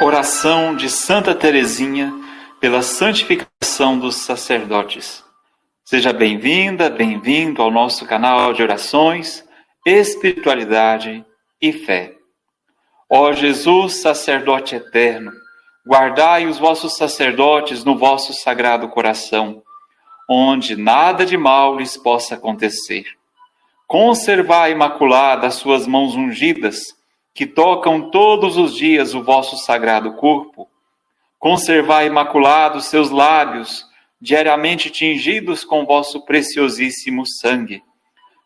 Oração de Santa Teresinha pela santificação dos sacerdotes. Seja bem-vinda, bem-vindo ao nosso canal de orações, espiritualidade e fé. Ó Jesus, sacerdote eterno, guardai os vossos sacerdotes no vosso sagrado coração, onde nada de mal lhes possa acontecer. Conservai imaculada as suas mãos ungidas que tocam todos os dias o vosso sagrado corpo, conservai imaculados seus lábios, diariamente tingidos com vosso preciosíssimo sangue.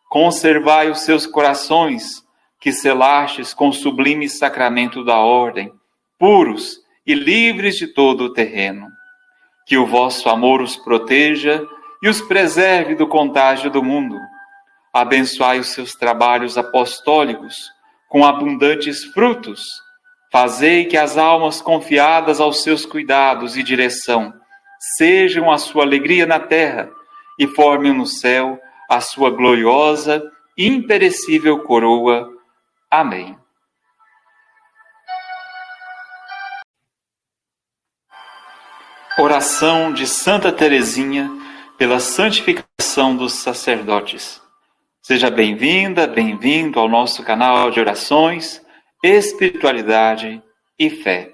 Conservai os seus corações, que selastes com o sublime sacramento da ordem, puros e livres de todo o terreno. Que o vosso amor os proteja e os preserve do contágio do mundo. Abençoai os seus trabalhos apostólicos com abundantes frutos. Fazei que as almas confiadas aos seus cuidados e direção sejam a sua alegria na terra e formem no céu a sua gloriosa e imperecível coroa. Amém. Oração de Santa Teresinha pela santificação dos sacerdotes. Seja bem-vinda, bem-vindo ao nosso canal de orações, espiritualidade e fé.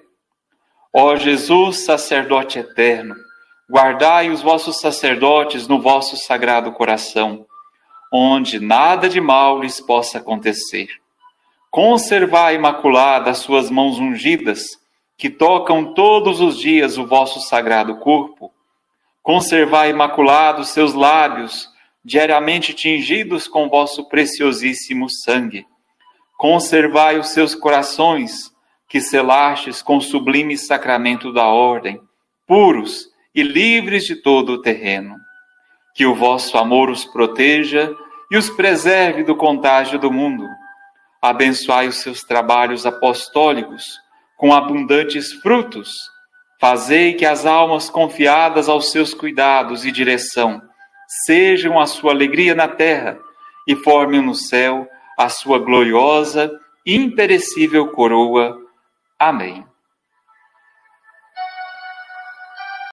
Ó Jesus, sacerdote eterno, guardai os vossos sacerdotes no vosso sagrado coração, onde nada de mal lhes possa acontecer. Conservai imaculada as suas mãos ungidas, que tocam todos os dias o vosso sagrado corpo. Conservai imaculados seus lábios, diariamente tingidos com vosso preciosíssimo sangue. Conservai os seus corações, que selastes com o sublime sacramento da ordem, puros e livres de todo o terreno. Que o vosso amor os proteja e os preserve do contágio do mundo. Abençoai os seus trabalhos apostólicos com abundantes frutos. Fazei que as almas confiadas aos seus cuidados e direção sejam a sua alegria na terra e formem no céu a sua gloriosa e imperecível coroa. Amém.